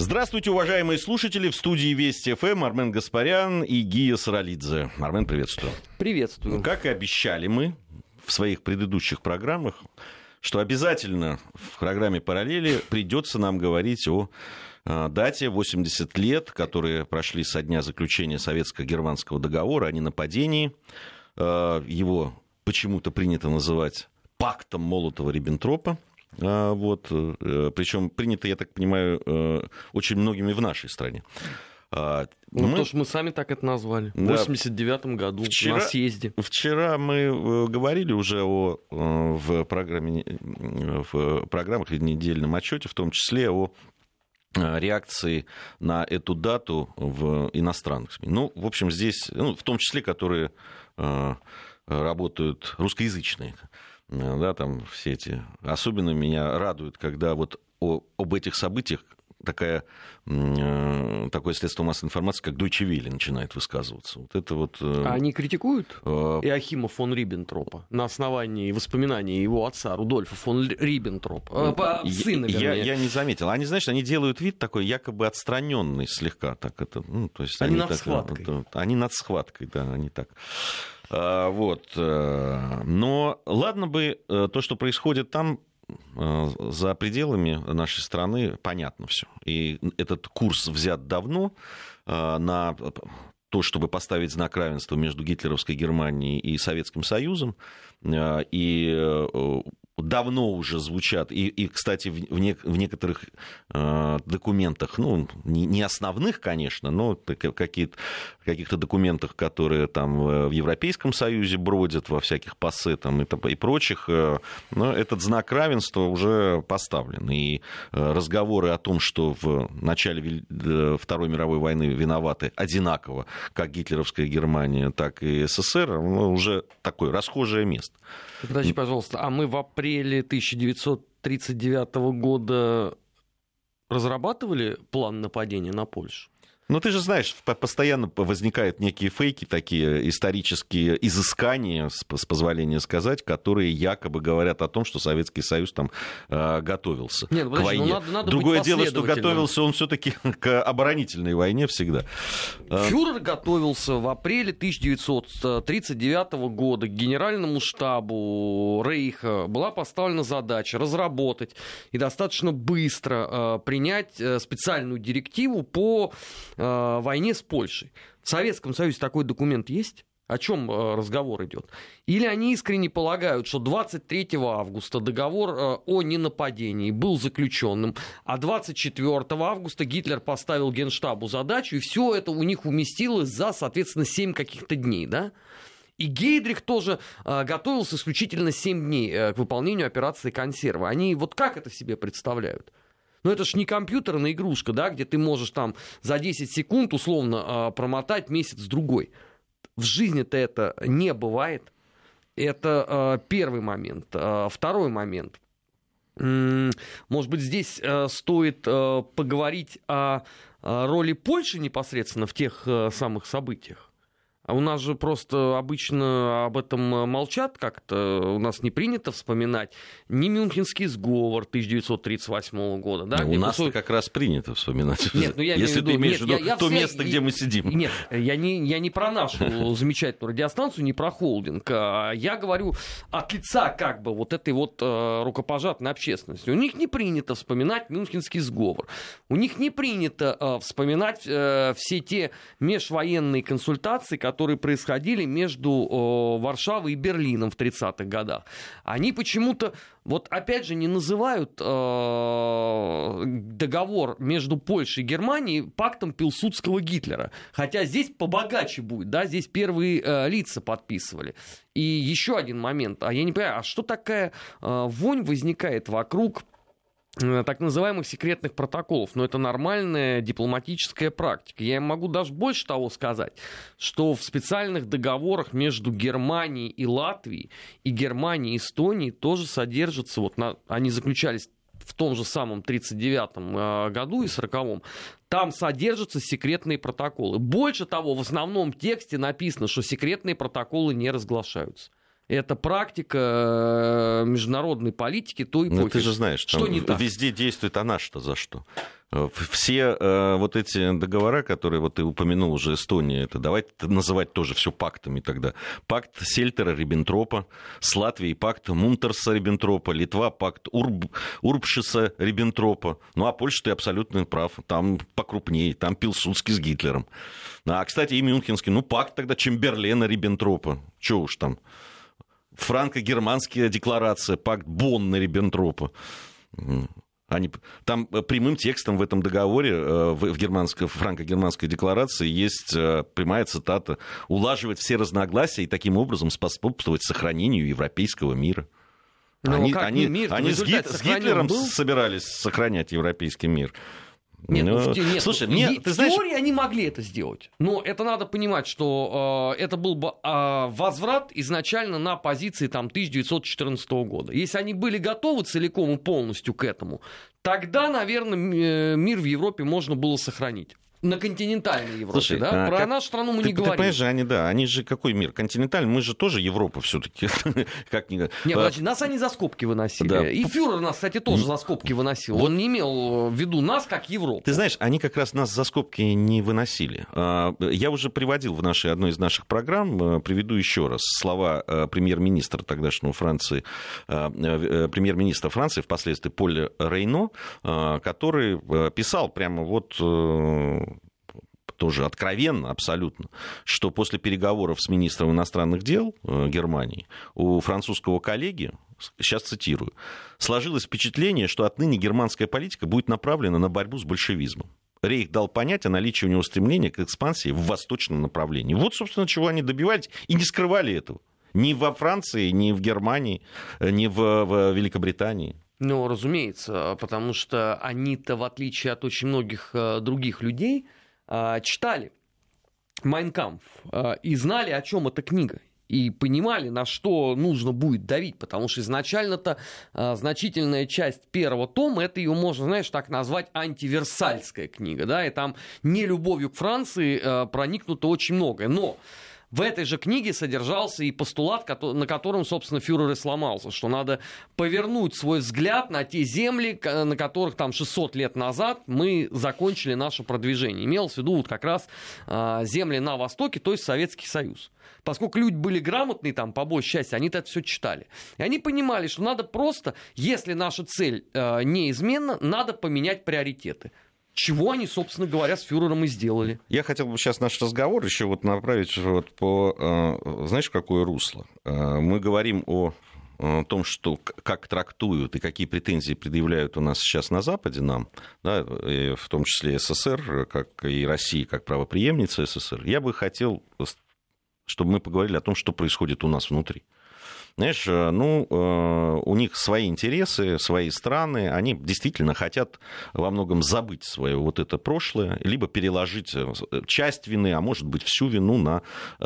Здравствуйте, уважаемые слушатели. В студии Вести ФМ Армен Гаспарян и Гия Саралидзе. Армен, приветствую. Приветствую. Как и обещали мы в своих предыдущих программах, что обязательно в программе «Параллели» придется нам говорить о а, дате 80 лет, которые прошли со дня заключения советско-германского договора о ненападении. А, его почему-то принято называть пактом Молотова-Риббентропа. А, вот, э, причем принято, я так понимаю, э, очень многими в нашей стране. А, ну, мы... то, что мы сами так это назвали. Да. В 89 году вчера, на съезде. Вчера мы э, говорили уже о, в, программе, в программах в недельном отчете, в том числе о реакции на эту дату в иностранных СМИ. Ну, в общем, здесь, ну, в том числе, которые работают русскоязычные да, там все эти. Особенно меня радует, когда вот о, об этих событиях такая, э, такое средство массовой информации, как Deutsche Welle, начинает высказываться. Вот это вот... Э, а они критикуют э... Иохима фон Риббентропа на основании воспоминаний его отца Рудольфа фон Риббентропа, э, ну, сына, я, я не заметил. Они, знаешь, они делают вид такой якобы отстраненный слегка. Так это, ну, то есть они, они над так, схваткой. Вот, они над схваткой, да, они так. А, вот. Э, но ладно бы э, то, что происходит там, э, за пределами нашей страны понятно все. И этот курс взят давно на то, чтобы поставить знак равенства между гитлеровской Германией и Советским Союзом. И давно уже звучат, и, и кстати, в, не, в некоторых э, документах, ну, не, не основных, конечно, но какие-то, каких-то документах, которые там э, в Европейском Союзе бродят, во всяких пассе там, и, и прочих, э, но этот знак равенства уже поставлен. И э, разговоры о том, что в начале э, Второй мировой войны виноваты одинаково как гитлеровская Германия, так и СССР, ну, уже такое расхожее место. Подожди, пожалуйста, а мы в апреле 1939 года разрабатывали план нападения на Польшу? Ну, ты же знаешь, постоянно возникают некие фейки, такие исторические изыскания, с позволения сказать, которые якобы говорят о том, что Советский Союз там э, готовился Нет, ну, к войне. Ну, надо, надо Другое дело, что готовился он все-таки к оборонительной войне всегда. А. Фюрер готовился в апреле 1939 года к генеральному штабу Рейха. Была поставлена задача разработать и достаточно быстро э, принять э, специальную директиву по э, войне с Польшей. В Советском Союзе такой документ есть? О чем э, разговор идет? Или они искренне полагают, что 23 августа договор э, о ненападении был заключенным, а 24 августа Гитлер поставил Генштабу задачу, и все это у них уместилось за, соответственно, 7 каких-то дней, да? И Гейдрих тоже э, готовился исключительно 7 дней к выполнению операции «Консерва». Они вот как это себе представляют? Но это ж не компьютерная игрушка, да, где ты можешь там за 10 секунд условно а, промотать месяц-другой. В жизни-то это не бывает. Это а, первый момент. А, второй момент. Может быть, здесь стоит поговорить о роли Польши непосредственно в тех самых событиях. А у нас же просто обычно об этом молчат как-то, у нас не принято вспоминать ни Мюнхенский сговор 1938 года. Да, у нас кусок... как раз принято вспоминать. Нет, ну я Если ты имеешь в виду то все... место, где мы сидим. Нет, я не, я не про нашу замечательную радиостанцию, не про холдинг. А я говорю от лица как бы вот этой вот э, рукопожатной общественности. У них не принято вспоминать Мюнхенский сговор. У них не принято э, вспоминать э, все те межвоенные консультации, которые которые происходили между Варшавой и Берлином в 30-х годах, они почему-то, вот опять же, не называют э, договор между Польшей и Германией пактом Пилсудского Гитлера. Хотя здесь побогаче будет, да, здесь первые э, лица подписывали. И еще один момент, а я не понимаю, а что такая э, вонь возникает вокруг Э, так называемых секретных протоколов. Но это нормальная дипломатическая практика. Я могу даже больше того сказать, что в специальных договорах между Германией и Латвией и Германией и Эстонией тоже содержатся, вот на, они заключались в том же самом 39-м э, году и 40-м, там содержатся секретные протоколы. Больше того, в основном тексте написано, что секретные протоколы не разглашаются. Это практика международной политики той эпохи. Ну, ты же знаешь, что не так? везде действует она что за что. Все э, вот эти договора, которые вот ты упомянул уже Эстония, это давайте называть тоже все пактами тогда. Пакт Сельтера-Риббентропа, с Латвией пакт Мунтерса-Риббентропа, Литва пакт Урб, Урбшиса-Риббентропа. Ну, а Польша, ты абсолютно прав, там покрупнее, там Пилсудский с Гитлером. А, кстати, и Мюнхенский, ну, пакт тогда Чемберлена-Риббентропа. Че уж там. Франко-германская декларация, пакт Бонна-Риббентропа. Они, там э, прямым текстом в этом договоре, э, в, германской, франко-германской декларации есть э, прямая цитата «улаживать все разногласия и таким образом способствовать сохранению европейского мира». Но ну, они они, мир они с, Гит, с Гитлером был? собирались сохранять европейский мир. Нет, ну, ну, нет, слушай, ну, мне, ты в знаешь... теории они могли это сделать, но это надо понимать, что э, это был бы э, возврат изначально на позиции там 1914 года. Если они были готовы целиком и полностью к этому, тогда, наверное, мир в Европе можно было сохранить на континентальной Европе, Слушай, да? А, Про как... нашу страну мы ты, не говорим. Ты понимаешь они, да, они же какой мир? Континентальный, мы же тоже Европа все таки как не... Нет, значит, нас они за скобки выносили. Да. И фюрер нас, кстати, тоже за скобки выносил. Вот. Он не имел в виду нас как Европу. Ты знаешь, они как раз нас за скобки не выносили. А, я уже приводил в нашей, одной из наших программ, э, приведу еще раз слова э, премьер-министра тогдашнего Франции, э, премьер-министра Франции, впоследствии Поля Рейно, который писал прямо вот тоже откровенно абсолютно, что после переговоров с министром иностранных дел э, Германии у французского коллеги, сейчас цитирую, сложилось впечатление, что отныне германская политика будет направлена на борьбу с большевизмом. Рейх дал понять о наличии у него стремления к экспансии в восточном направлении. Вот, собственно, чего они добивались и не скрывали этого. Ни во Франции, ни в Германии, э, ни в, в Великобритании. Ну, разумеется, потому что они-то, в отличие от очень многих э, других людей, читали Майнкамп а, и знали, о чем эта книга и понимали, на что нужно будет давить, потому что изначально-то э, значительная часть первого тома, это ее можно, знаешь, так назвать антиверсальская книга, да, и там не любовью к Франции э, проникнуто очень многое, но в этой же книге содержался и постулат, на котором, собственно, фюрер и сломался, что надо повернуть свой взгляд на те земли, на которых там 600 лет назад мы закончили наше продвижение. Имелось в виду вот как раз а, земли на Востоке, то есть Советский Союз. Поскольку люди были грамотные там, по большей части, они это все читали. И они понимали, что надо просто, если наша цель э, неизменна, надо поменять приоритеты чего они, собственно говоря, с фюрером и сделали. Я хотел бы сейчас наш разговор еще вот направить вот по, э, знаешь, какое русло. Э, мы говорим о том, что как трактуют и какие претензии предъявляют у нас сейчас на Западе нам, да, в том числе СССР, как и Россия, как правоприемница СССР, я бы хотел, чтобы мы поговорили о том, что происходит у нас внутри. Знаешь, э, ну, э, у них свои интересы, свои страны, они действительно хотят во многом забыть свое вот это прошлое, либо переложить э, часть вины, а может быть всю вину на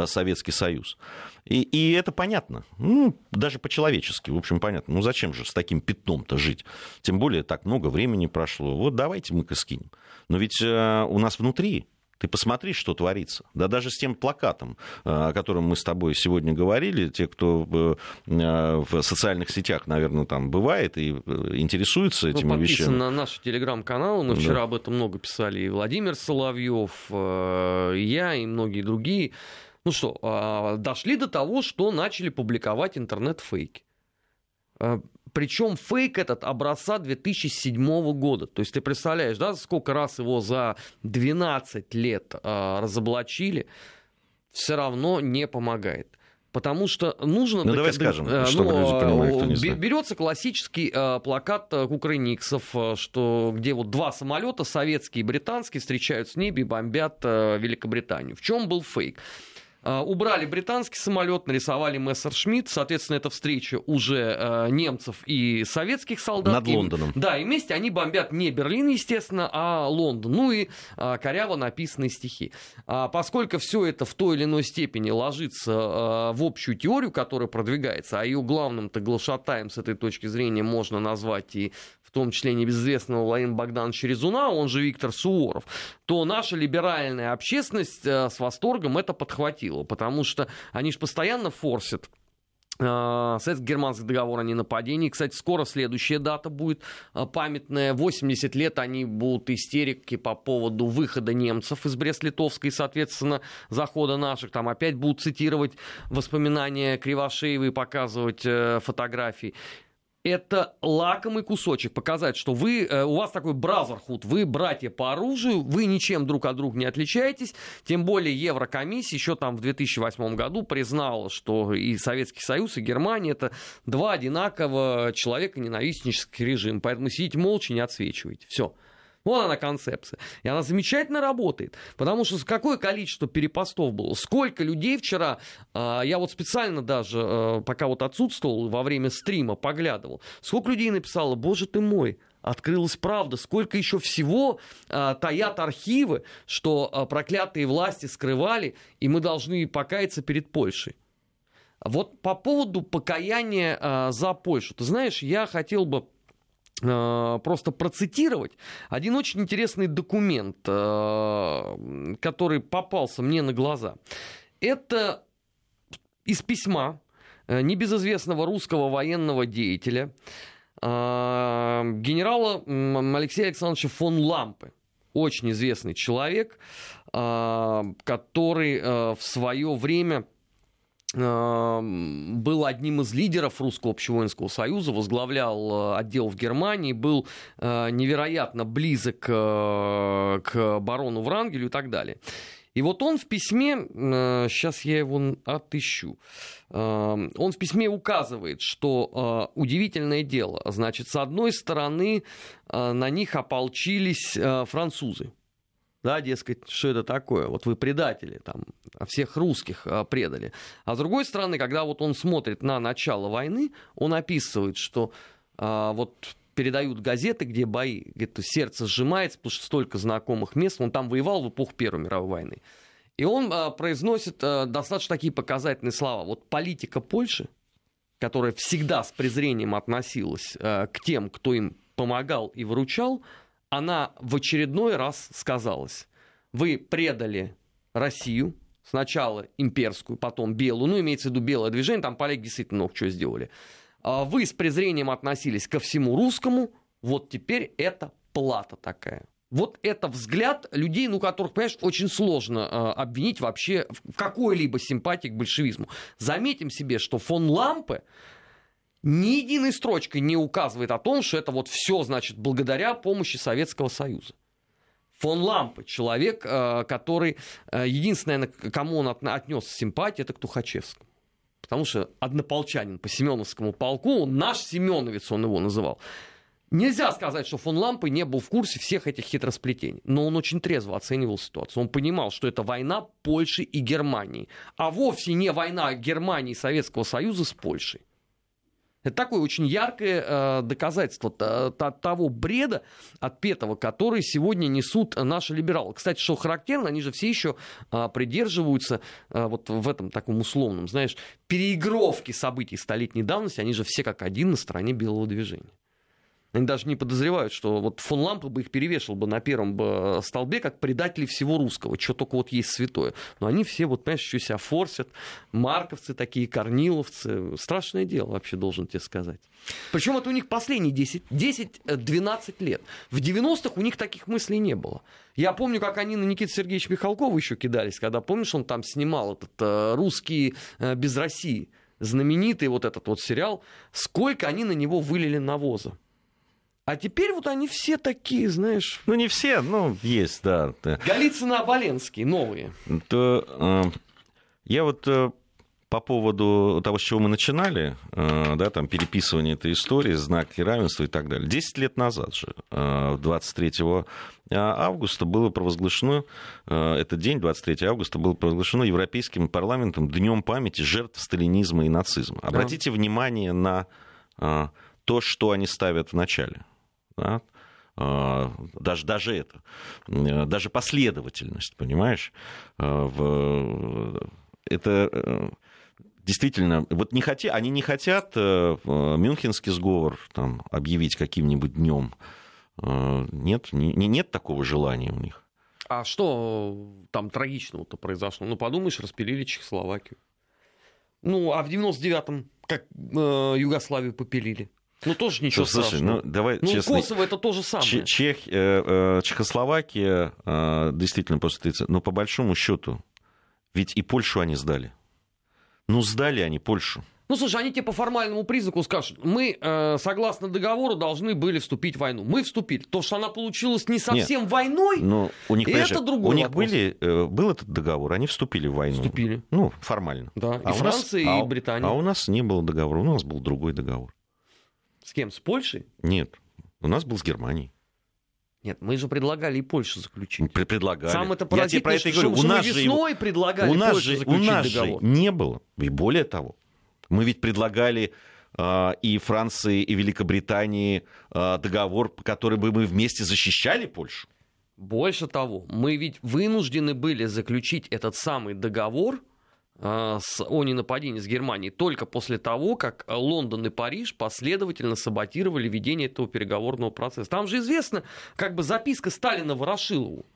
Советский Союз. И, и это понятно, ну, даже по-человечески, в общем, понятно. Ну, зачем же с таким пятном-то жить? Тем более так много времени прошло. Вот давайте мы-ка скинем. Но ведь у нас внутри ты посмотри, что творится. Да даже с тем плакатом, э, о котором мы с тобой сегодня говорили, те, кто э, в социальных сетях, наверное, там бывает и э, интересуется этими ну, вещами. на наш телеграм-канал, мы вчера да. об этом много писали, и Владимир Соловьев, и я, и многие другие. Ну что, а, дошли до того, что начали публиковать интернет-фейки. Причем фейк этот образца 2007 года. То есть ты представляешь, да, сколько раз его за 12 лет э, разоблачили, все равно не помогает. Потому что нужно... Ну, давай скажем, э, чтобы ну, люди понимали, кто не знает. Берется классический э, плакат э, Кукрыниксов, э, что, где вот два самолета, советский и британский, встречаются в небе и бомбят э, Великобританию. В чем был фейк? А, убрали британский самолет, нарисовали Мессершмитт. Соответственно, это встреча уже э, немцев и советских солдат. Над Лондоном. Да, и вместе они бомбят не Берлин, естественно, а Лондон. Ну и а, коряво написанные стихи. А, поскольку все это в той или иной степени ложится в общую теорию, которая продвигается, а ее главным-то глашатаем с этой точки зрения можно назвать и том числе небезызвестного Владимира Богдановича Резуна, он же Виктор Суворов, то наша либеральная общественность э, с восторгом это подхватила, потому что они же постоянно форсят а, Советско-германский договор о ненападении. Кстати, скоро следующая дата будет а, памятная. 80 лет они будут истерики по поводу выхода немцев из Брест-Литовской и, соответственно, захода наших. Там опять будут цитировать воспоминания Кривошеева и показывать э, фотографии это лакомый кусочек, показать, что вы, э, у вас такой бразерхуд, вы братья по оружию, вы ничем друг от друга не отличаетесь, тем более Еврокомиссия еще там в 2008 году признала, что и Советский Союз, и Германия это два одинаково человека ненавистнических режима, поэтому сидите молча, не отсвечивайте. Все. Вот она концепция. И она замечательно работает. Потому что какое количество перепостов было? Сколько людей вчера, а, я вот специально даже, а, пока вот отсутствовал во время стрима, поглядывал, сколько людей написало, боже ты мой, открылась правда, сколько еще всего а, таят архивы, что а, проклятые власти скрывали, и мы должны покаяться перед Польшей. Вот по поводу покаяния а, за Польшу. Ты знаешь, я хотел бы просто процитировать один очень интересный документ, э, который попался мне на глаза. Это из письма э, небезызвестного русского военного деятеля, генерала Алексея Александровича фон Лампы. Очень известный человек, который в свое время был одним из лидеров Русского общевоинского союза, возглавлял э, отдел в Германии, был э, невероятно близок к барону Врангелю и так далее. И вот он в письме, сейчас я его отыщу, он в письме указывает, что удивительное дело, значит, с одной стороны на них ополчились французы, да, дескать, что это такое, вот вы предатели, там, а всех русских а, предали. А с другой стороны, когда вот он смотрит на начало войны, он описывает, что а, вот передают газеты, где бои, где-то сердце сжимается, потому что столько знакомых мест, он там воевал в эпоху Первой мировой войны. И он а, произносит а, достаточно такие показательные слова. Вот политика Польши, которая всегда с презрением относилась а, к тем, кто им помогал и выручал, она в очередной раз сказалась. Вы предали Россию, сначала имперскую, потом белую, ну, имеется в виду белое движение, там поляки действительно много чего сделали. А вы с презрением относились ко всему русскому, вот теперь это плата такая. Вот это взгляд людей, ну, которых, понимаешь, очень сложно э, обвинить вообще в какой-либо симпатии к большевизму. Заметим себе, что фон Лампе ни единой строчкой не указывает о том, что это вот все, значит, благодаря помощи Советского Союза. Фон Лампы, человек, э, который, э, единственное, кому он отнес симпатию, это к Тухачевскому. Потому что однополчанин по Семеновскому полку, он наш Семеновец, он его называл. Нельзя сказать, что фон Лампы не был в курсе всех этих хитросплетений, но он очень трезво оценивал ситуацию. Он понимал, что это война Польши и Германии, а вовсе не война Германии и Советского Союза с Польшей. Это такое очень яркое э, доказательство того бреда отпетого, который сегодня несут наши либералы. Кстати, что характерно, они же все еще э, придерживаются э, вот в этом таком условном, знаешь, переигровке событий столетней давности, они же все как один на стороне белого движения. Они даже не подозревают, что вот фон Лампа бы их перевешивал бы на первом бы столбе, как предатели всего русского, что только вот есть святое. Но они все, вот, понимаешь, еще себя форсят, марковцы такие, корниловцы. Страшное дело вообще, должен тебе сказать. Причем это у них последние 10-12 лет. В 90-х у них таких мыслей не было. Я помню, как они на Никита Сергеевича Михалкова еще кидались, когда, помнишь, он там снимал этот э, «Русские э, без России», знаменитый вот этот вот сериал, сколько они на него вылили навоза. А теперь вот они все такие, знаешь... Ну, не все, ну, есть, да. Голицын Оболенский, новые. То, э, я вот э, по поводу того, с чего мы начинали, э, да, там, переписывание этой истории, знаки равенства и так далее. Десять лет назад же, э, 23 августа было провозглашено, э, этот день, 23 августа, было провозглашено Европейским парламентом Днем памяти жертв сталинизма и нацизма. Обратите да. внимание на э, то, что они ставят в начале да? А, даже, даже это, даже последовательность, понимаешь? А, в, это э, действительно, вот не хотя, они не хотят э, Мюнхенский сговор там, объявить каким-нибудь днем. Нет, не, нет такого желания у них. А что там трагичного-то произошло? Ну, подумаешь, распилили Чехословакию. Ну, а в 99-м как э, Югославию попилили. Ну, тоже ничего Слушай, страшного. ну, давай ну, честно. Косово это то же самое. Че- Чех, э, э, Чехословакия э, действительно после 30... Но по большому счету, ведь и Польшу они сдали. Ну, сдали они Польшу. Ну, слушай, они тебе по формальному признаку скажут, мы, э, согласно договору, должны были вступить в войну. Мы вступили. То, что она получилась не совсем войной, Но у них, это другой у них вопрос. были, э, был этот договор, они вступили в войну. вступили. Ну, формально. Да, А и Франция, нас- и а- Британия. А у нас не было договора, у нас был другой договор. С кем? С Польшей? Нет, у нас был с Германией. Нет, мы же предлагали и Польшу заключить. Пре- Предлагали. Самое это Я тебе про это говорю. У мы нас же его- весной предлагали у нас Польше же, у заключить нас же договор. не было. И более того, мы ведь предлагали а, и Франции, и Великобритании а, договор, который бы мы вместе защищали Польшу. Больше того, мы ведь вынуждены были заключить этот самый договор э, с, о ненападении с Германией только после того, как Лондон и Париж последовательно саботировали ведение этого переговорного процесса. Там же известно, как бы записка Сталина Ворошилову.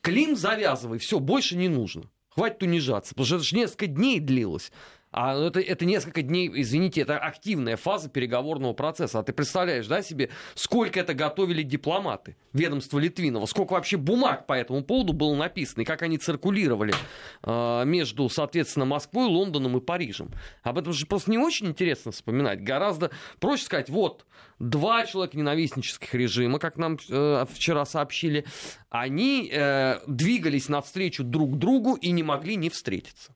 Клим завязывай, все, больше не нужно. Хватит унижаться, потому что это же несколько дней длилось. А это, это несколько дней, извините, это активная фаза переговорного процесса. А ты представляешь, да, себе, сколько это готовили дипломаты ведомства Литвинова, сколько вообще бумаг по этому поводу было написано, и как они циркулировали э, между, соответственно, Москвой, Лондоном и Парижем. Об этом же просто не очень интересно вспоминать. Гораздо проще сказать, вот, два человека ненавистнических режима, как нам э, вчера сообщили, они э, двигались навстречу друг другу и не могли не встретиться.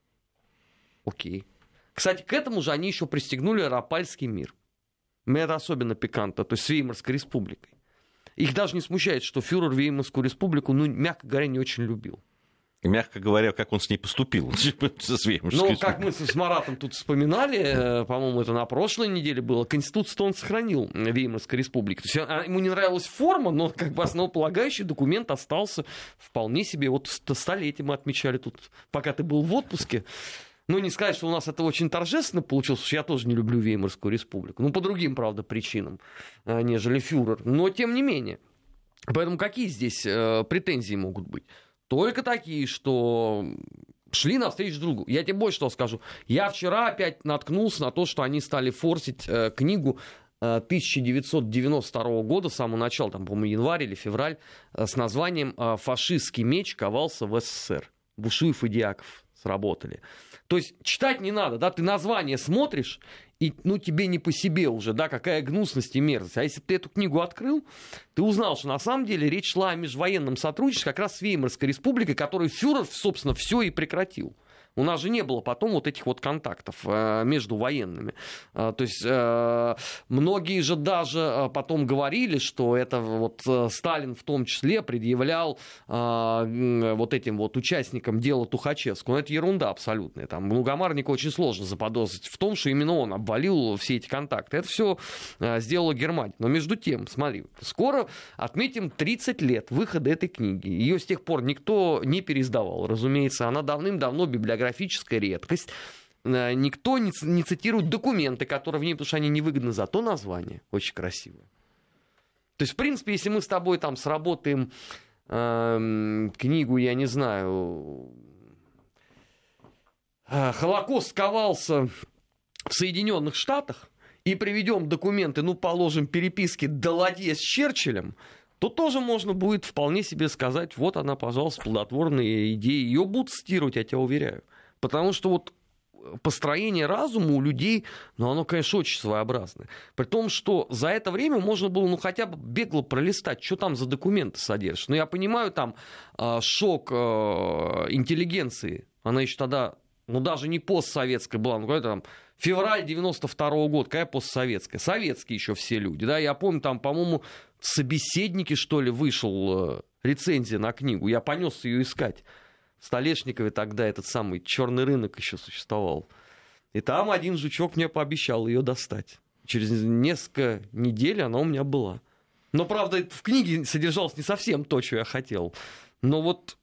Окей. Кстати, к этому же они еще пристегнули Рапальский мир. Мне это особенно пикантно, то есть с Веймарской республикой. Их даже не смущает, что фюрер Веймарскую республику, ну, мягко говоря, не очень любил. Мягко говоря, как он с ней поступил. со мужской как мы с Маратом тут вспоминали, э, по-моему, это на прошлой неделе было, Конституцию он сохранил Веймарской республики. То есть а, ему не нравилась форма, но как бы основополагающий документ остался вполне себе. Вот ст- столетие мы отмечали тут, пока ты был в отпуске. Ну, не сказать, что у нас это очень торжественно получилось, я тоже не люблю Веймарскую республику. Ну, по другим, правда, причинам, э, нежели фюрер. Но, тем не менее. Поэтому какие здесь э, претензии могут быть? Только такие, что шли навстречу другу. Я тебе больше что скажу. Я вчера опять наткнулся на то, что они стали форсить э, книгу э, 1992 года, с самого начала, там, по-моему, январь или февраль, э, с названием э, «Фашистский меч ковался в СССР». Бушуев и Дьяков сработали. То есть читать не надо, да, ты название смотришь, и, ну, тебе не по себе уже, да, какая гнусность и мерзость. А если ты эту книгу открыл, ты узнал, что на самом деле речь шла о межвоенном сотрудничестве как раз с Веймарской республикой, которую фюрер, собственно, все и прекратил. У нас же не было потом вот этих вот контактов э, между военными. Э, то есть э, многие же даже потом говорили, что это вот Сталин в том числе предъявлял вот этим вот участникам дела Тухачевского. Но это ерунда абсолютная. Там Лугомарника очень сложно заподозрить в том, что именно он обвалил все эти контакты. Это все сделала Германия. Но между тем, смотри, скоро отметим 30 лет выхода этой книги. Ее с тех пор никто не переиздавал, разумеется. Она давным-давно библиографическая редкость. Э, Никто не цитирует документы, которые в ней, потому что они невыгодны, зато название очень красивое. То есть, в принципе, если мы с тобой там сработаем эм, книгу, я не знаю, э, Холокост ковался в Соединенных Штатах и приведем документы, ну, положим, переписки Даладье с Черчиллем, то тоже можно будет вполне себе сказать, вот она, пожалуйста, плодотворная идея. Ее будут цитировать, я тебя уверяю. Потому что вот построение разума у людей, ну, оно, конечно, очень своеобразное. При том, что за это время можно было, ну, хотя бы бегло пролистать, что там за документы содержат. Ну, я понимаю, там э, шок э, интеллигенции, она еще тогда, ну, даже не постсоветская была, ну, какой-то там февраль 92 года, какая постсоветская? Советские еще все люди, да, я помню, там, по-моему, собеседники, что ли, вышел э, рецензия на книгу, я понес ее искать. В Столешникове тогда этот самый черный рынок еще существовал. И там один жучок мне пообещал ее достать. Через несколько недель она у меня была. Но, правда, в книге содержалось не совсем то, что я хотел. Но вот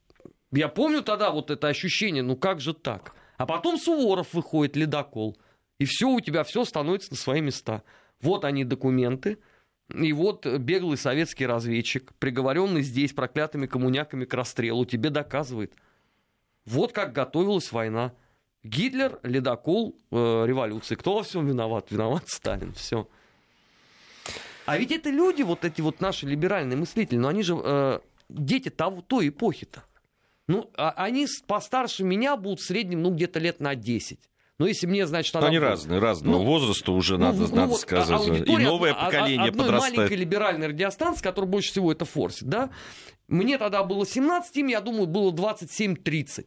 я помню тогда вот это ощущение, ну как же так? А потом Суворов выходит, ледокол. И все, у тебя все становится на свои места. Вот они документы, и вот беглый советский разведчик, приговоренный здесь проклятыми коммуняками к расстрелу, тебе доказывает. Вот как готовилась война. Гитлер, ледокол э, революции. Кто во всем виноват? Виноват Сталин. Все. А ведь это люди, вот эти вот наши либеральные мыслители, но они же э, дети того, той эпохи-то. Ну, а, они постарше меня будут в среднем, ну, где-то лет на 10. Но если мне, значит, она... Они разные, разного ну, возраста уже, ну, надо, ну, надо вот сказать. И новое поколение одной подрастает. маленькой либеральной радиостанции, которая больше всего это форсит, да? Мне тогда было 17, им, я думаю, было 27-30.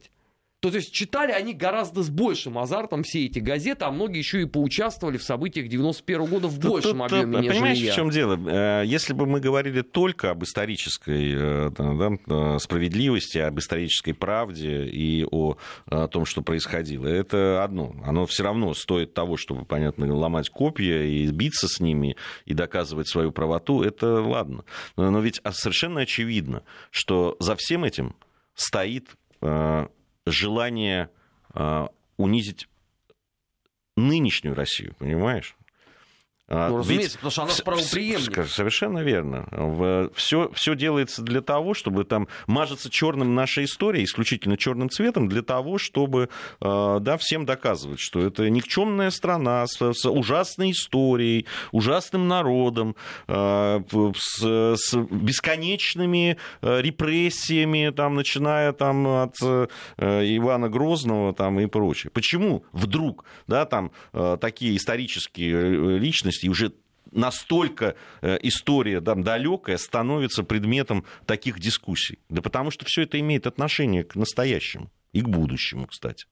То есть читали они гораздо с большим азартом все эти газеты, а многие еще и поучаствовали в событиях 91 года в большем тут, объеме, тут, Понимаешь, я. в чем дело? Э, если бы мы говорили только об исторической э, да, э, справедливости, об исторической правде и о, о том, что происходило, это одно. Оно все равно стоит того, чтобы, понятно, ломать копья и биться с ними и доказывать свою правоту, это ладно. Но ведь совершенно очевидно, что за всем этим стоит желание а, унизить нынешнюю Россию, понимаешь? А, ну, разумеется, Ведь потому что она правоприемник. Совершенно верно. Все, все делается для того, чтобы там мажется черным наша история, исключительно черным цветом, для того, чтобы а, да, всем доказывать, что это никчемная страна с, с ужасной историей, ужасным народом, а, с, с бесконечными репрессиями, там, начиная там, от Ивана Грозного там, и прочее. Почему вдруг да, там, такие исторические личности и уже настолько э, история там, далекая становится предметом таких дискуссий. Да потому что все это имеет отношение к настоящему и к будущему, кстати.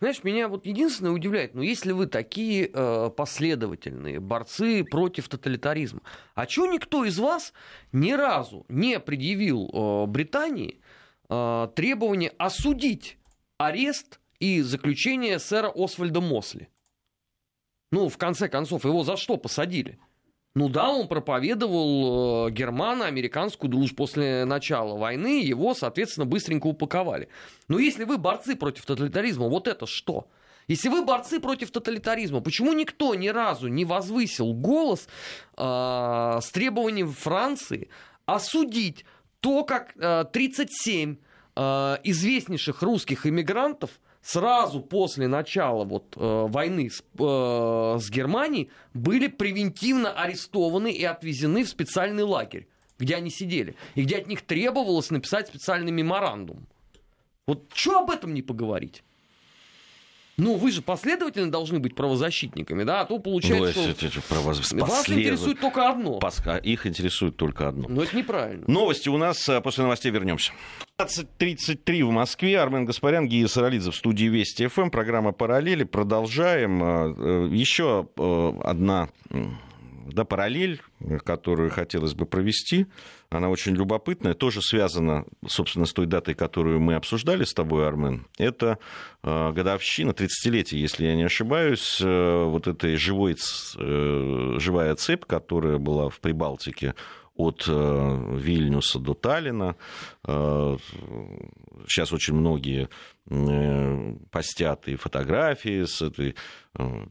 Знаешь, меня вот единственное удивляет, ну если вы такие э, последовательные борцы против тоталитаризма, а чего никто из вас ни разу не предъявил э, Британии э, требование осудить арест и заключение сэра Освальда Мосли? Ну, в конце концов, его за что посадили? Ну да, он проповедовал э, германо-американскую дружбу после начала войны, его, соответственно, быстренько упаковали. Но если вы борцы против тоталитаризма, вот это что? Если вы борцы против тоталитаризма, почему никто ни разу не возвысил голос э, с требованием Франции осудить то, как э, 37 э, известнейших русских иммигрантов сразу после начала вот, э, войны с, э, с Германией были превентивно арестованы и отвезены в специальный лагерь, где они сидели, и где от них требовалось написать специальный меморандум. Вот что об этом не поговорить? Ну, вы же последовательно должны быть правозащитниками, да? А то получается, ну, что правоз... вас интересует только одно. Паска. Их интересует только одно. Но это неправильно. Новости у нас. А после новостей вернемся. 20.33 в Москве. Армен Гаспарян, Гия Саралидзе в студии Вести ФМ. Программа «Параллели». Продолжаем. А, э, Еще э, одна да, параллель, которую хотелось бы провести, она очень любопытная, тоже связана, собственно, с той датой, которую мы обсуждали с тобой, Армен. Это э, годовщина, 30-летие, если я не ошибаюсь, э, вот этой живой, э, живая цепь, которая была в Прибалтике от э, Вильнюса до Таллина. Э, сейчас очень многие э, постят и фотографии с этой.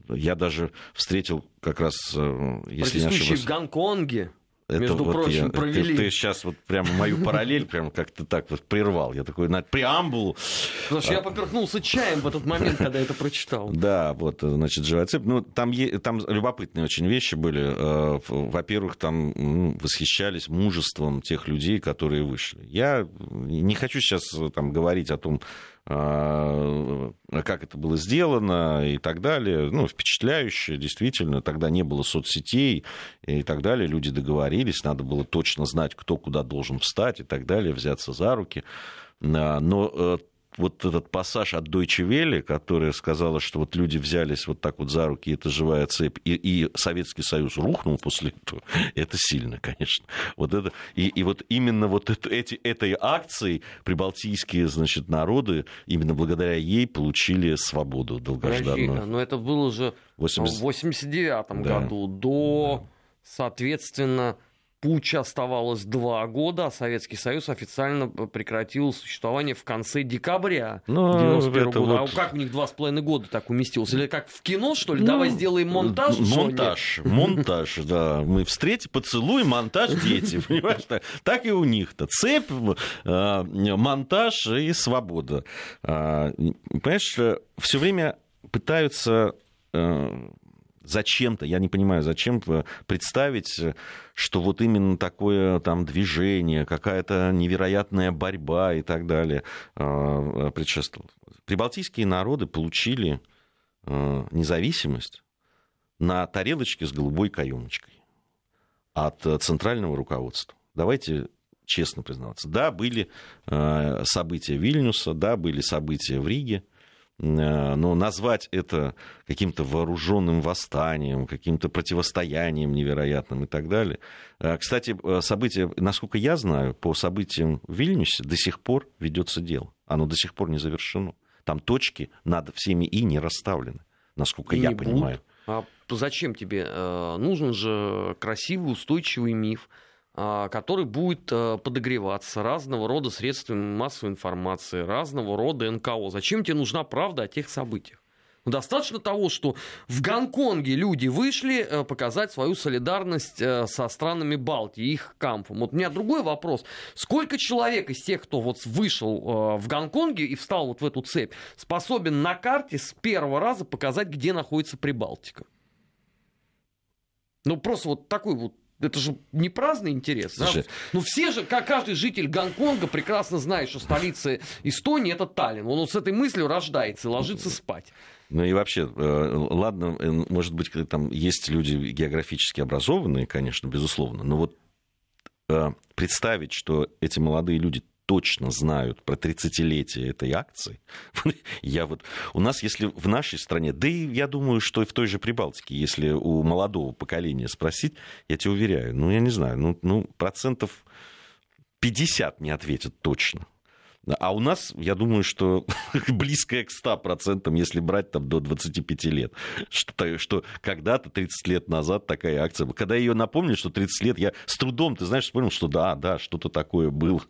Я даже встретил как раз, если не ошибаюсь... в Гонконге. Это между вот прочим, я, провели. Ты, ты сейчас вот прямо мою параллель прям как-то так вот прервал. Я такой на преамбулу. Потому что а... я поперхнулся чаем в этот момент, когда это прочитал. Да, вот, значит, живоцеп. Ну, там, там любопытные очень вещи были. Э, во-первых, там ну, восхищались мужеством тех людей, которые вышли. Я не хочу сейчас там говорить о том, как это было сделано и так далее. Ну, впечатляюще, действительно. Тогда не было соцсетей и так далее. Люди договорились, надо было точно знать, кто куда должен встать и так далее, взяться за руки. А, но э, вот этот пассаж от Deutsche Welle, которая сказала, что вот люди взялись вот так вот за руки, это живая цепь, и, и Советский Союз рухнул после этого, это сильно, конечно. Вот это, и, и вот именно вот это, эти, этой акцией прибалтийские, значит, народы, именно благодаря ей получили свободу долгожданную. Подожди, но это было уже 80... в 89 да. году, до, да. соответственно, путча оставалось два года, а Советский Союз официально прекратил существование в конце декабря Ну, 91 это года. вот- А как у них два с половиной года так уместилось? Или как в кино, что ли? Давай сделаем монтаж? Монтаж, монтаж, да. Мы встретим, поцелуй, монтаж, дети. Понимаешь? Так, и у них-то. Цепь, э, монтаж и свобода. А, Понимаешь, все время пытаются э, зачем-то, я не понимаю, зачем представить, что вот именно такое там движение, какая-то невероятная борьба и так далее э, предшествовало. Прибалтийские народы получили э, независимость на тарелочке с голубой каемочкой от центрального руководства. Давайте честно признаваться. Да, были события Вильнюса, да, были события в Риге, но назвать это каким-то вооруженным восстанием, каким-то противостоянием невероятным и так далее. Э, Кстати, э, события, насколько я знаю, по событиям в Вильнюсе до сих пор ведется дело. Оно до сих пор не завершено. Там точки над всеми и не расставлены, насколько И я понимаю. будут. А зачем тебе? Э, Нужен же красивый, устойчивый миф, который будет э, подогреваться разного рода средствами массовой информации, разного рода НКО. Зачем тебе нужна правда о тех событиях? Ну, Достаточно того, что в Гонконге люди вышли э, показать свою солидарность э, со странами Балтии, их кампом. Вот у меня другой вопрос. Сколько человек из тех, кто вот вышел э, в Гонконге и встал вот в эту цепь, способен на карте с первого раза показать, где находится Прибалтика? Ну, просто вот такой вот это же не праздный интерес. да? Слушай. Ну, все же, как каждый житель Гонконга прекрасно знает, что столица Эстонии это Таллин. Он вот с этой мыслью рождается и ложится спать. Ну и вообще, э, ладно, э, может быть, там есть люди географически образованные, конечно, безусловно, но вот э, представить, что эти молодые люди точно знают про 30-летие этой акции. Я вот... У нас, если в нашей стране, да и я думаю, что и в той же Прибалтике, если у молодого поколения спросить, я тебе уверяю, ну, я не знаю, ну, ну процентов 50 не ответят точно. А у нас, я думаю, что близкое к 100%, если брать там до 25 лет. Что, что когда-то, 30 лет назад, такая акция была. Когда ее напомнили, что 30 лет, я с трудом, ты знаешь, вспомнил, что да, да, что-то такое было.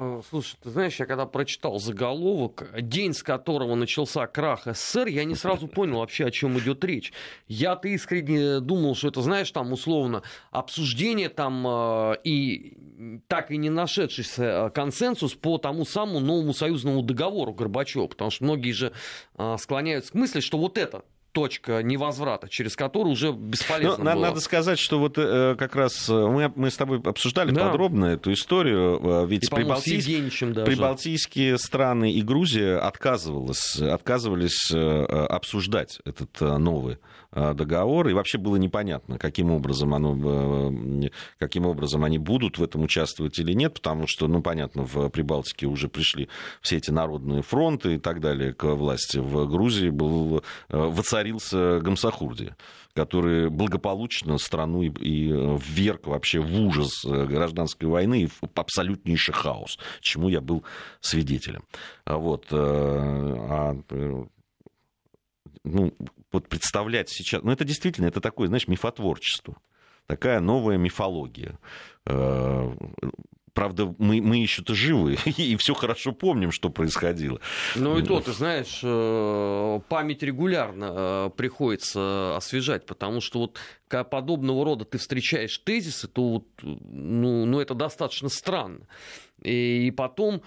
Э, Слушай, ты знаешь, я когда прочитал заголовок, день, с которого начался крах СССР, я не сразу понял вообще, о чем идет речь. Я-то искренне думал, что это, знаешь, там условно обсуждение там э, и так и не нашедшийся э, консенсус по тому самому новому союзному договору Горбачева, потому что многие же склоняются к мысли, что вот это точка невозврата, через которую уже бесполезно Ну, на- было. надо сказать, что вот э, как раз э, мы, мы с тобой обсуждали Да. подробно эту историю, э, ведь И, прибалтийск-. Прибалтийские страны и Грузия отказывалась, отказывались э, обсуждать этот э, новый э, договор, и вообще было непонятно, каким образом, оно, э, каким образом они будут в этом участвовать или нет, потому что, ну, понятно, в Прибалтике уже пришли все эти народные фронты и так далее к власти. В Грузии был, э, воцарился Гамсахурди, который благополучно страну и, и вверг вообще в ужас э, гражданской войны и в абсолютнейший хаос, чему я был свидетелем. А Вот, э, а, э, ну, вот представлять сейчас, ну это действительно, это такое, знаешь, мифотворчество, такая новая мифология. Э, Правда, мы, мы еще-то живы, и все хорошо помним, что происходило. Ну и то, ты знаешь, э, память регулярно э, приходится освежать, потому что вот когда подобного рода ты встречаешь тезисы, то вот, ну, ну это достаточно странно. И потом,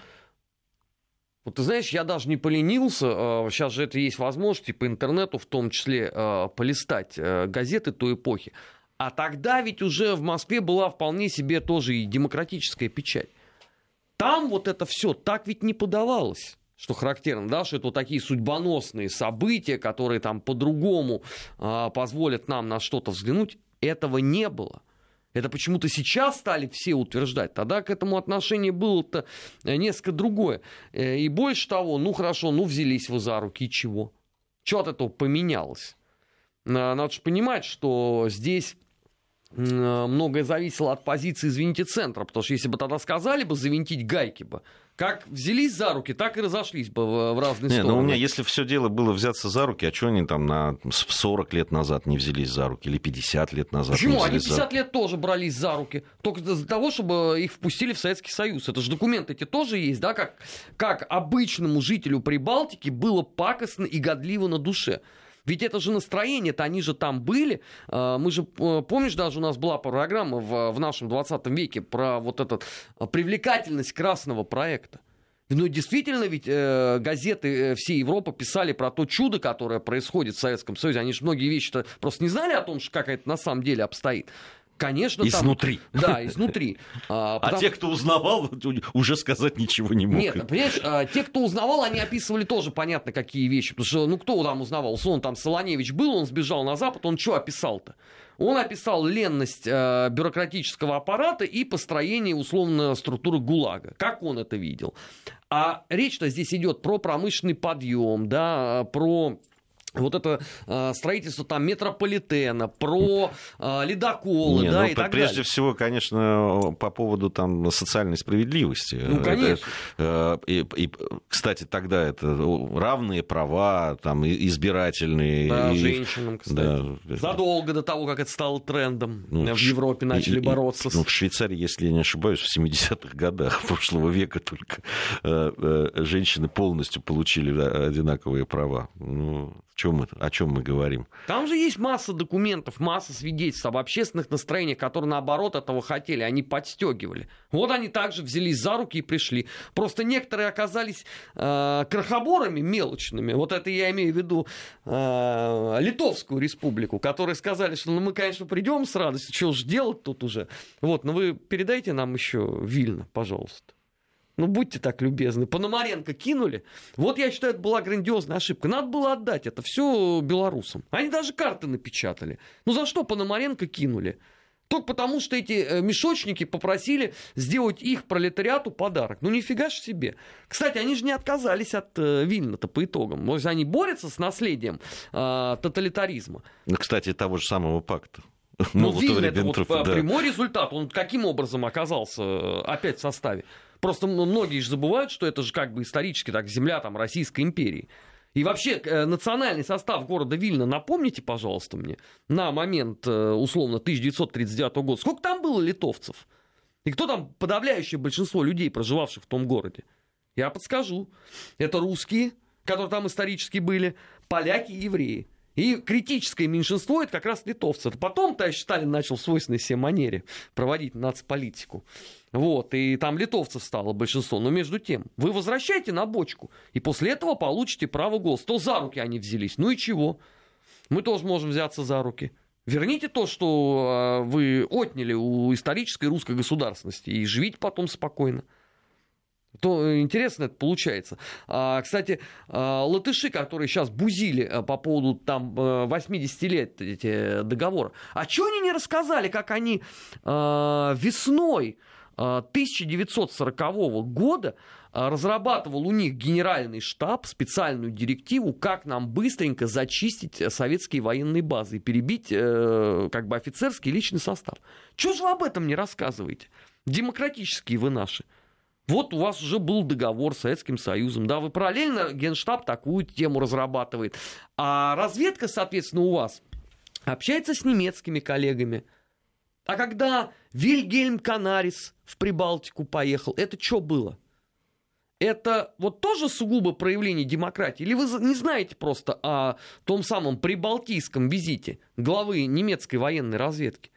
вот ты знаешь, я даже не поленился, э, сейчас же это есть возможность, по интернету в том числе, э, полистать э, газеты той эпохи. А тогда ведь уже в Москве была вполне себе тоже и демократическая печать. Там вот это все так ведь не подавалось. Что характерно, да, что это вот такие судьбоносные события, которые там по-другому а, позволят нам на что-то взглянуть, этого не было. Это почему-то сейчас стали все утверждать. Тогда к этому отношение было-то э, несколько другое. Э, И больше того, ну хорошо, ну взялись вы за руки, чего? Что от этого поменялось? А, Надо же понимать, что здесь многое зависело от позиции «Извините, центра», потому что если бы тогда сказали бы «завинтить гайки» бы, как взялись за руки, так и разошлись бы в, разные не, стороны. Ну, у меня, если все дело было взяться за руки, а что они там на 40 лет назад не взялись за руки или 50 лет назад Почему? Они 50 за... лет тоже брались за руки. Только из-за того, чтобы их впустили в Советский Союз. Это же документы эти тоже есть, да, как, как обычному жителю Прибалтики было пакостно и годливо на душе. Ведь это же настроение-то, они же там были. А, мы же, э, помнишь, даже у нас была программа в, в нашем 20 веке про вот эту а, привлекательность красного проекта. Ну, действительно, ведь э, газеты э, всей Европы писали про то чудо, которое происходит в Советском Союзе. Они же многие вещи-то просто не знали о том, как это на самом деле обстоит. Конечно, изнутри. Там, да, изнутри. А, потому... а те, кто узнавал, уже сказать ничего не мог. Нет, понимаешь, а, те, кто узнавал, они описывали тоже понятно какие вещи. Потому что, ну, кто там узнавал? Он там Солоневич был, он сбежал на Запад, он что описал-то? Он описал ленность э, бюрократического аппарата и построение условно структуры ГУЛАГа. Как он это видел? А речь-то здесь идет про промышленный подъем, да, про вот это э, строительство там метрополитена, про э, ледоколы, Не, да, ну, и так прежде далее. всего, конечно, по поводу там социальной справедливости. Ну, конечно. Это, э, и, и, кстати, тогда это равные права, там, избирательные. Да, и, женщинам, кстати. Да. Задолго до того, как это стало трендом, ну, в Европе начали и, бороться. И, ну, в Швейцарии, если я не ошибаюсь, в 70-х годах прошлого века только э, э, женщины полностью получили одинаковые права. Ну, чем о чем мы говорим? Там же есть масса документов, масса свидетельств об общественных настроениях, которые наоборот этого хотели, они подстегивали. Вот они также взялись за руки и пришли. Просто некоторые оказались э, крохоборами мелочными. Вот это я имею в виду э, Литовскую республику, которые сказали, что ну, мы, конечно, придем с радостью, что уж делать тут уже. Вот, но вы передайте нам еще Вильно, пожалуйста. Ну, будьте так любезны. Пономаренко кинули. Вот я считаю, это была грандиозная ошибка. Надо было отдать это все белорусам. Они даже карты напечатали. Ну, за что Пономаренко кинули? Только потому, что эти э, мешочники попросили сделать их пролетариату подарок. Ну, нифига ж себе. Кстати, они же не отказались от э, Вильна-то по итогам. То есть они борются с наследием э, тоталитаризма. Ну, кстати, того же самого пакта. Ну, Вильн это вот да. прямой результат. Он каким образом оказался э, опять в составе? Просто многие же забывают, что это же как бы исторически так земля там Российской империи. И вообще, э, национальный состав города Вильна, напомните, пожалуйста, мне, на момент, э, условно, 1939 года, сколько там было литовцев? И кто там подавляющее большинство людей, проживавших в том городе? Я подскажу. Это русские, которые там исторически были, поляки и евреи. И критическое меньшинство это как раз литовцы. Потом товарищ Сталин начал в свойственной себе манере проводить нацполитику. Вот, и там литовцев стало большинство. Но между тем, вы возвращаете на бочку, и после этого получите право голоса. То за руки они взялись. Ну и чего? Мы тоже можем взяться за руки. Верните то, что э, вы отняли у исторической русской государственности, и живите потом спокойно то интересно это получается. А, кстати, а, латыши, которые сейчас бузили а, по поводу там 80 лет эти договора, а что они не рассказали, как они весной 1940 года разрабатывал у них генеральный штаб специальную директиву, как нам быстренько зачистить советские военные базы и перебить э, как бы офицерский личный состав. Чего же вы об этом не рассказываете? Демократические вы наши. Вот у вас уже был договор с Советским Союзом, да, вы параллельно Генштаб такую тему разрабатывает. А разведка, соответственно, у вас общается с немецкими коллегами. А когда Вильгельм Канарис в Прибалтику поехал, это что было? Это вот тоже сугубо проявление демократии? Или вы не знаете просто о том самом прибалтийском визите главы немецкой военной разведки?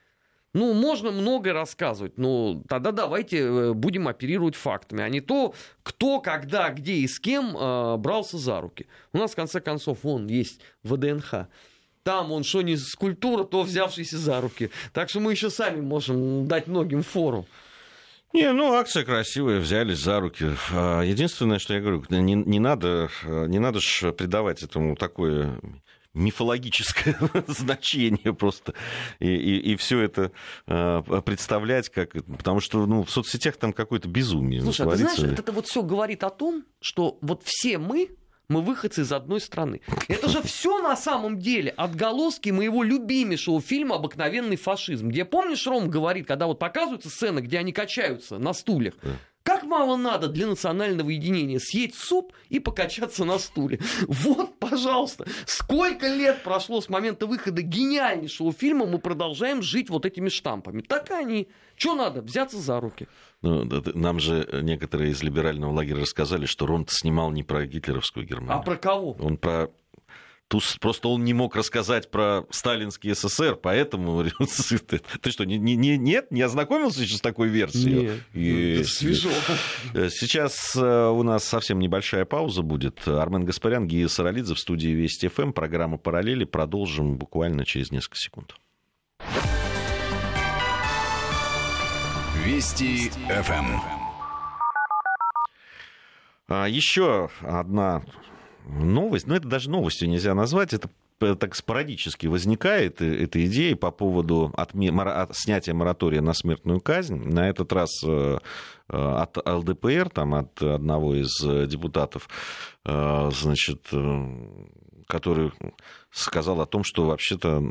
Ну, можно многое рассказывать, но тогда давайте э, будем оперировать фактами, а не то, кто, когда, где и с кем э, брался за руки. У нас, в конце концов, вон есть ВДНХ. Там он что не скульптура, то взявшийся за руки. Так что мы еще сами можем дать многим фору. Не, ну акция красивая, взялись за руки. А, единственное, что я говорю, не, не надо, э, не надо ж придавать этому такое мифологическое значение просто. И, и, и все это э, представлять как... Потому что ну, в соцсетях там какое-то безумие. Слушай, а ты знаешь, это вот все говорит о том, что вот все мы мы выходцы из одной страны. Это же все на самом деле отголоски моего любимейшего фильма «Обыкновенный фашизм», где, помнишь, Ром говорит, когда вот показываются сцены, где они качаются на стульях, как мало надо для национального единения съесть суп и покачаться на стуле. Вот, пожалуйста, сколько лет прошло с момента выхода гениальнейшего фильма, мы продолжаем жить вот этими штампами. Так они. Что надо? Взяться за руки. Ну, нам же некоторые из либерального лагеря рассказали, что Рон снимал не про гитлеровскую Германию. А про кого? Он про Туз, просто он не мог рассказать про сталинский СССР, поэтому ты что, не, не, нет, не ознакомился еще с такой версией? Нет, И... свежо. Сейчас э, у нас совсем небольшая пауза будет. Армен Гаспарян, Гия Саралидзе в студии Вести ФМ. Программа «Параллели». Продолжим буквально через несколько секунд. Вести ФМ. А, еще одна новость, но это даже новостью нельзя назвать, это так спорадически возникает э, эта идея по поводу отме... от снятия моратория на смертную казнь. На этот раз э, э, от ЛДПР, там, от одного из депутатов, значит, который сказал о том, что вообще-то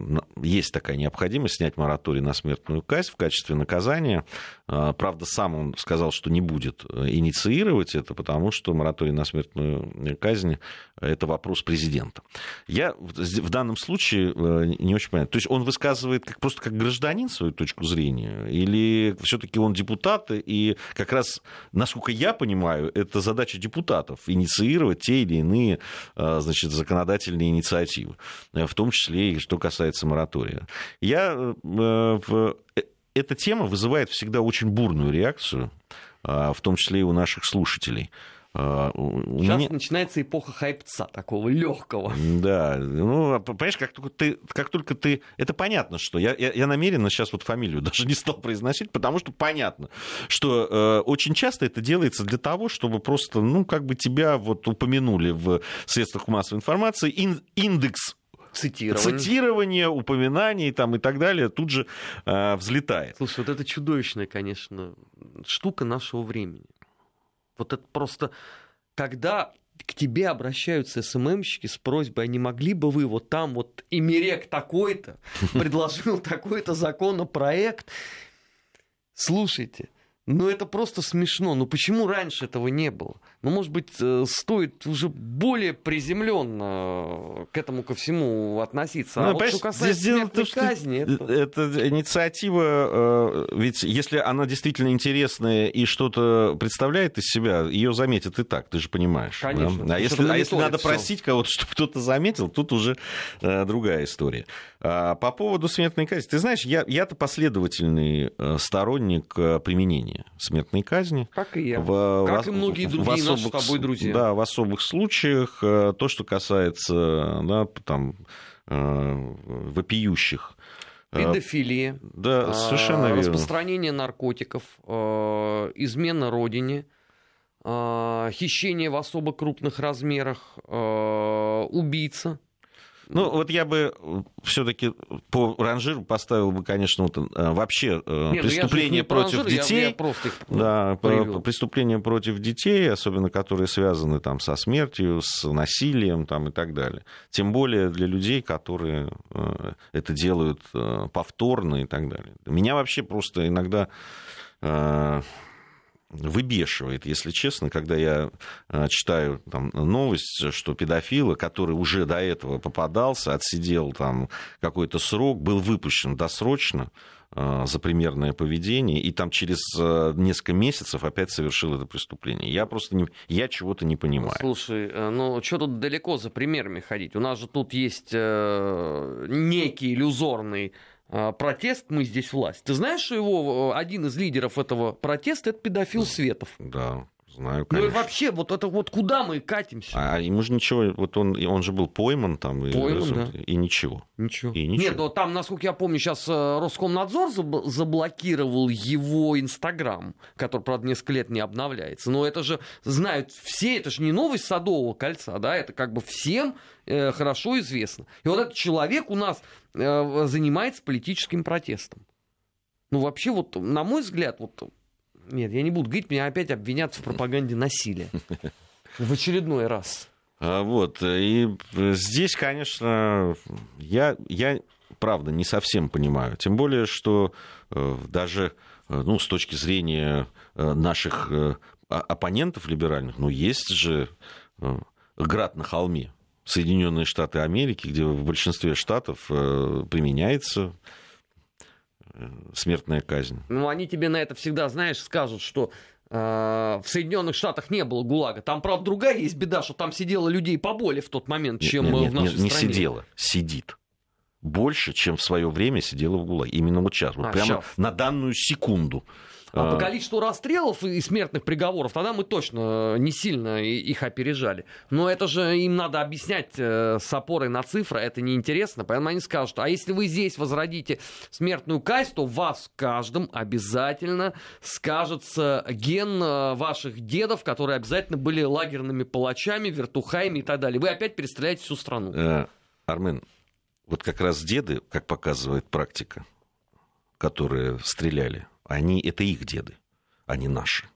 есть такая необходимость снять мораторий на смертную казнь в качестве наказания. А, правда, сам он сказал, что не будет э, инициировать это, потому что мораторий на смертную казнь – это вопрос президента. Я в данном случае э, не очень понимаю. То есть он высказывает как, просто как гражданин свою точку зрения, или все-таки он депутат, и как раз, насколько я понимаю, это задача депутатов – инициировать те или иные э, значит, законодательные инициативы. Э, в том числе и что касается моратория. Я, э. Э, эта тема вызывает всегда очень бурную реакцию, в том числе и у наших слушателей. Сейчас меня... начинается эпоха хайпца, такого легкого. Да, ну, а, понимаешь, как только ты, как только ты... Это понятно, что... Я, я, я намеренно сейчас вот фамилию даже не стал произносить, потому что понятно, что э, очень часто это делается для того, чтобы просто, ну, как бы тебя вот упомянули в средствах массовой информации, ин, индекс Цитирование. Цитирование, упоминаний там, и так далее тут же э, взлетает. Слушай, вот это чудовищная, конечно, штука нашего времени. Вот это просто, когда к тебе обращаются СММщики с просьбой, а не могли бы вы вот там вот Имерек такой-то предложил такой-то законопроект. Слушайте, ну это просто смешно. Ну почему раньше этого не было? Ну, может быть, э, стоит уже более приземленно к этому ко всему относиться. Ну, а вот что касается смертной то, казни... Это... это инициатива, э, ведь если она действительно интересная и что-то представляет из себя, ее заметят и так, ты же понимаешь. Конечно. Да? А если, а если надо все. просить кого-то, чтобы кто-то заметил, тут уже э, другая история. А, по поводу смертной казни. Ты знаешь, я, я-то последовательный сторонник применения смертной казни. Как и я. В, как в, и многие другие в особых, с тобой друзья. Да, в особых случаях. Э, то, что касается да, там, э, вопиющих э, Педофилия, да, совершенно верно. распространение наркотиков, измена родине, хищение в особо крупных размерах, убийца. Ну, вот я бы э, все-таки по ранжиру поставил бы, конечно, вот, э, вообще э, Нет, ну, преступления против ранжир, детей. Я, я просто их да, привел. преступления против детей, особенно которые связаны там, со смертью, с насилием там, и так далее. Тем более для людей, которые это делают повторно и так далее. Меня вообще просто иногда выбешивает, если честно, когда я э, читаю там, новость, что педофила, который уже до этого попадался, отсидел там какой-то срок, был выпущен досрочно э, за примерное поведение, и там через э, несколько месяцев опять совершил это преступление. Я просто не, я чего-то не понимаю. Слушай, ну что тут далеко за примерами ходить? У нас же тут есть некий иллюзорный протест «Мы здесь власть». Ты знаешь, что его э, один из лидеров этого протеста – это педофил Светов? Да, знаю, конечно. Ну и вообще, вот это вот куда мы катимся? А ему же ничего, вот он, он же был пойман там. Пойман, и, да. и ничего. Ничего. И ничего. Нет, но там, насколько я помню, сейчас э, Роскомнадзор заблокировал его Инстаграм, который, правда, несколько лет не обновляется. Но это же знают все, это же не новость Садового кольца, да, это как бы всем э, хорошо известно. И вот этот человек у нас э, занимается политическим протестом. Ну, вообще, вот, на мой взгляд, вот нет, я не буду говорить, меня опять обвинят в пропаганде насилия. В очередной раз. А, вот, и здесь, конечно, я, я правда не совсем понимаю. Тем более, что э, даже э, ну, с точки зрения э, наших оппонентов либеральных, ну, есть же град на холме. Соединенные Штаты Америки, где в большинстве штатов применяется смертная казнь. Ну, они тебе на это всегда, знаешь, скажут, что в Соединенных Штатах не было ГУЛАГа. Там, правда, другая есть беда, что там сидело людей поболее в тот момент, чем нет, нет, в нашей нет, стране. Не сидело, сидит больше, чем в свое время сидела в ГУЛАГе. Именно вот сейчас, вот а, прямо сейчас. на данную секунду. А по а. количеству расстрелов и смертных приговоров, тогда мы точно э, не сильно их опережали. Но это же им надо объяснять э, с опорой на цифры, это неинтересно. Поэтому они скажут, а если вы здесь возродите смертную казнь, то в вас каждом обязательно скажется ген э, ваших дедов, которые обязательно были лагерными палачами, вертухаями и так далее. Вы опять перестреляете всю страну. Армен, вот как раз деды, как показывает практика, которые стреляли, они, это их деды, а не наши.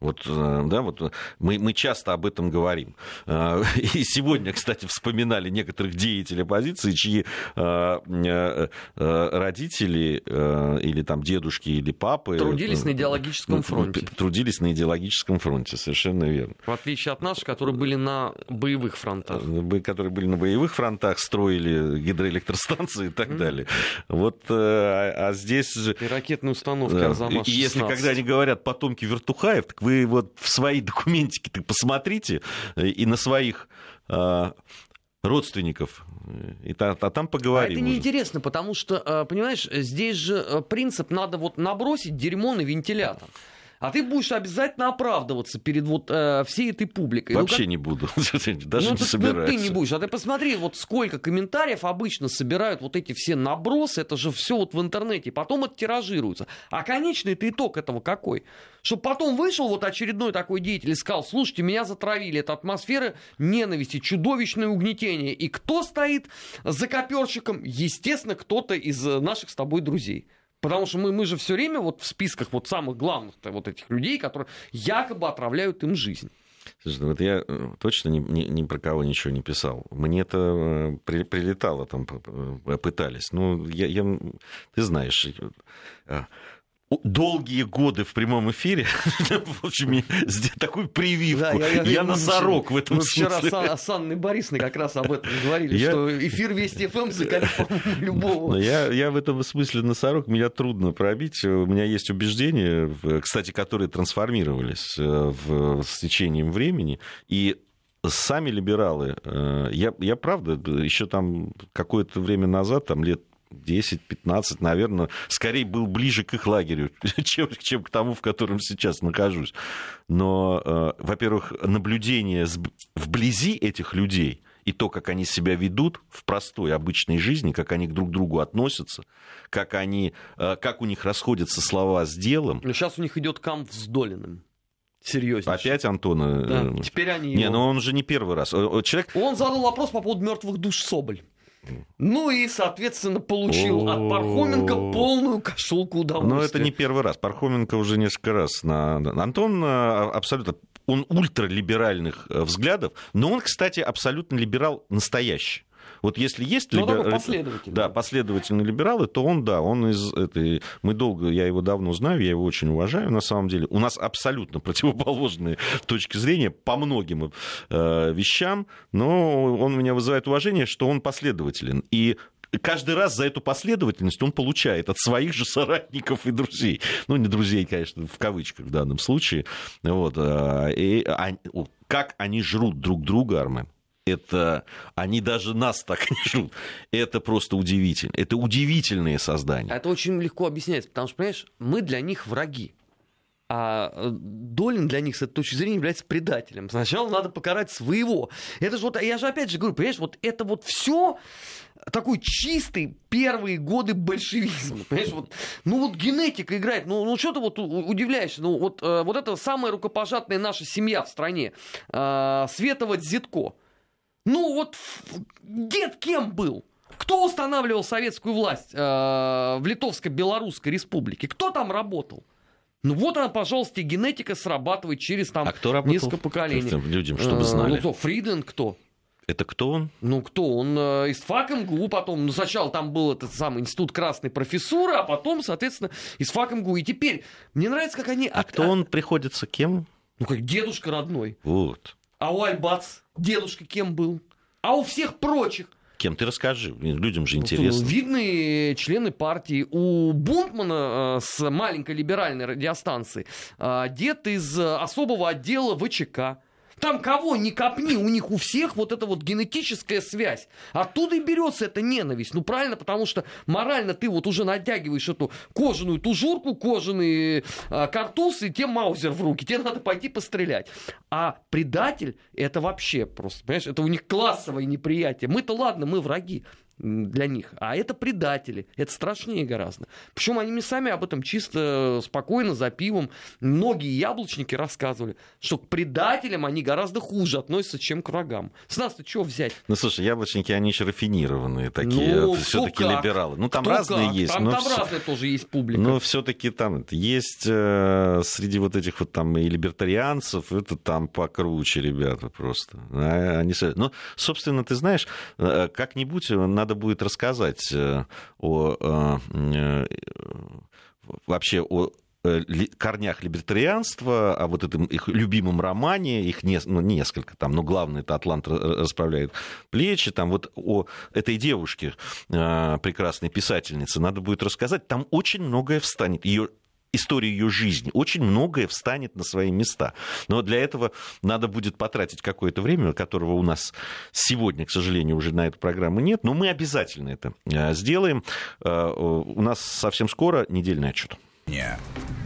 Вот, э, да, вот мы, мы часто об этом говорим. Э, и сегодня, кстати, вспоминали некоторых деятелей оппозиции, чьи э, родители или там дедушки или папы... Трудились на идеологическом фронте. Трудились на идеологическом фронте, совершенно верно. В отличие от наших, которые были на боевых фронтах. Которые были на боевых фронтах, строили гидроэлектростанции и так далее. Вот, а, а здесь... И ракетные установки Арзамас-16. Если когда они говорят потомки вертухаев, так вы вот в свои документики ты посмотрите э, и на своих э, родственников, и а там поговорим. А это неинтересно, потому что, э, понимаешь, здесь же принцип надо вот набросить дерьмо на вентилятор а ты будешь обязательно оправдываться перед вот э, всей этой публикой. Ну, Вообще ну, как... не буду, даже ну, не собираюсь. Ну, ты не будешь, а ты посмотри, вот сколько комментариев обычно собирают вот эти все набросы, это же все вот в интернете, потом это тиражируется. А конечный это итог этого какой? Чтобы потом вышел вот очередной такой деятель и сказал, слушайте, меня затравили, это атмосфера ненависти, чудовищное угнетение. И кто стоит за коперщиком? Естественно, кто-то из наших с тобой друзей. Потому что мы, мы же все время вот в списках вот самых главных вот этих людей, которые якобы отравляют им жизнь. Слушай, ну вот я э, точно ни, ни, ни про кого ничего не писал. Мне-то э, при, прилетало, там э, пытались. Ну, я, я, ты знаешь, долгие годы в прямом эфире, в общем, такую прививку. Да, я, я, я носорог в этом мы смысле. вчера с, с Анной Борисовной как раз об этом говорили, я... что эфир Вести ФМ закалит, любого. Я, я в этом смысле носорог, меня трудно пробить. У меня есть убеждения, кстати, которые трансформировались э, в, с течением времени. И сами либералы, э, я, я правда, еще там какое-то время назад, там лет 10-15, наверное, скорее был ближе к их лагерю, чем, чем к тому, в котором сейчас нахожусь. Но, э, во-первых, наблюдение вблизи этих людей и то, как они себя ведут в простой, обычной жизни, как они друг к другу относятся, как, они, э, как у них расходятся слова с делом. Но сейчас у них идет камп с Долиным. Серьезно. Опять Антона. Да, э, теперь они. Не, его... но он же не первый раз. Человек... Он задал вопрос по поводу мертвых душ Соболь. Ну и, соответственно, получил от Пархоменко полную кошелку удовольствия. Но это не первый раз. Пархоменко уже несколько раз. На... Антон а, абсолютно... Он ультралиберальных э, взглядов, но он, кстати, абсолютно либерал настоящий. Вот если есть ну, либер... последовательный. Да, последовательные либералы, то он, да, он из этой... Мы долго, я его давно знаю, я его очень уважаю, на самом деле. У нас абсолютно противоположные точки зрения по многим э, вещам, но он меня вызывает уважение, что он последователен. И каждый раз за эту последовательность он получает от своих же соратников и друзей. Ну, не друзей, конечно, в кавычках в данном случае. Вот. Э, и, а, как они жрут друг друга, Армен это они даже нас так не жрут. Это просто удивительно. Это удивительные создания. Это очень легко объясняется, потому что, понимаешь, мы для них враги. А э, Долин для них с этой точки зрения является предателем. Сначала надо покарать своего. Это же вот, я же опять же говорю, понимаешь, вот это вот все такой чистый первые годы большевизма. Понимаешь, вот, ну вот генетика играет, ну, ну что ты вот удивляешься, ну вот, э, вот это самая рукопожатная наша семья в стране, э, Светова Зитко. Ну вот дед кем был? Кто устанавливал советскую власть э, в Литовско-Белорусской республике? Кто там работал? Ну вот она, пожалуйста, генетика срабатывает через там а кто работал несколько поколений. Людям, чтобы знали. Ну кто, Фридленд кто? Это кто он? Ну, кто? Он э, из ФАК МГУ, потом, ну, сначала там был этот самый институт красной профессуры, а потом, соответственно, из ФАК МГУ. И теперь, мне нравится, как они... А кто он приходится кем? Ну, как дедушка родной. Вот. А у Альбац дедушка кем был? А у всех прочих? Кем ты расскажи, людям же интересно. Видные члены партии. У Бунтмана э, с маленькой либеральной радиостанции э, дед из э, особого отдела ВЧК. Там кого не копни, у них у всех вот эта вот генетическая связь. Оттуда и берется эта ненависть. Ну правильно, потому что морально ты вот уже натягиваешь эту кожаную тужурку, кожаные а, картуз, и тебе маузер в руки. Тебе надо пойти пострелять. А предатель это вообще просто, понимаешь, это у них классовое неприятие. Мы-то ладно, мы враги для них. А это предатели. Это страшнее гораздо. Причем они мне сами об этом чисто спокойно, за пивом. Многие яблочники рассказывали, что к предателям они гораздо хуже относятся, чем к врагам. С нас-то что взять? Ну, слушай, яблочники, они еще рафинированные такие. Ну, все-таки либералы. Ну, там кто разные как. есть. Там, но там все... разные тоже есть публика. Но все-таки там есть э, среди вот этих вот там и либертарианцев, это там покруче ребята просто. А, они... Ну, собственно, ты знаешь, э, как-нибудь надо надо будет рассказать э, о, э, э, вообще о корнях либертарианства, о вот этом их любимом романе, их не, ну, несколько там, но главное это «Атлант расправляет плечи», там вот о этой девушке, прекрасной писательнице, надо будет рассказать, там очень многое встанет. Ее истории ее жизни. Очень многое встанет на свои места. Но для этого надо будет потратить какое-то время, которого у нас сегодня, к сожалению, уже на эту программу нет. Но мы обязательно это э, сделаем. Э, у нас совсем скоро недельный отчет.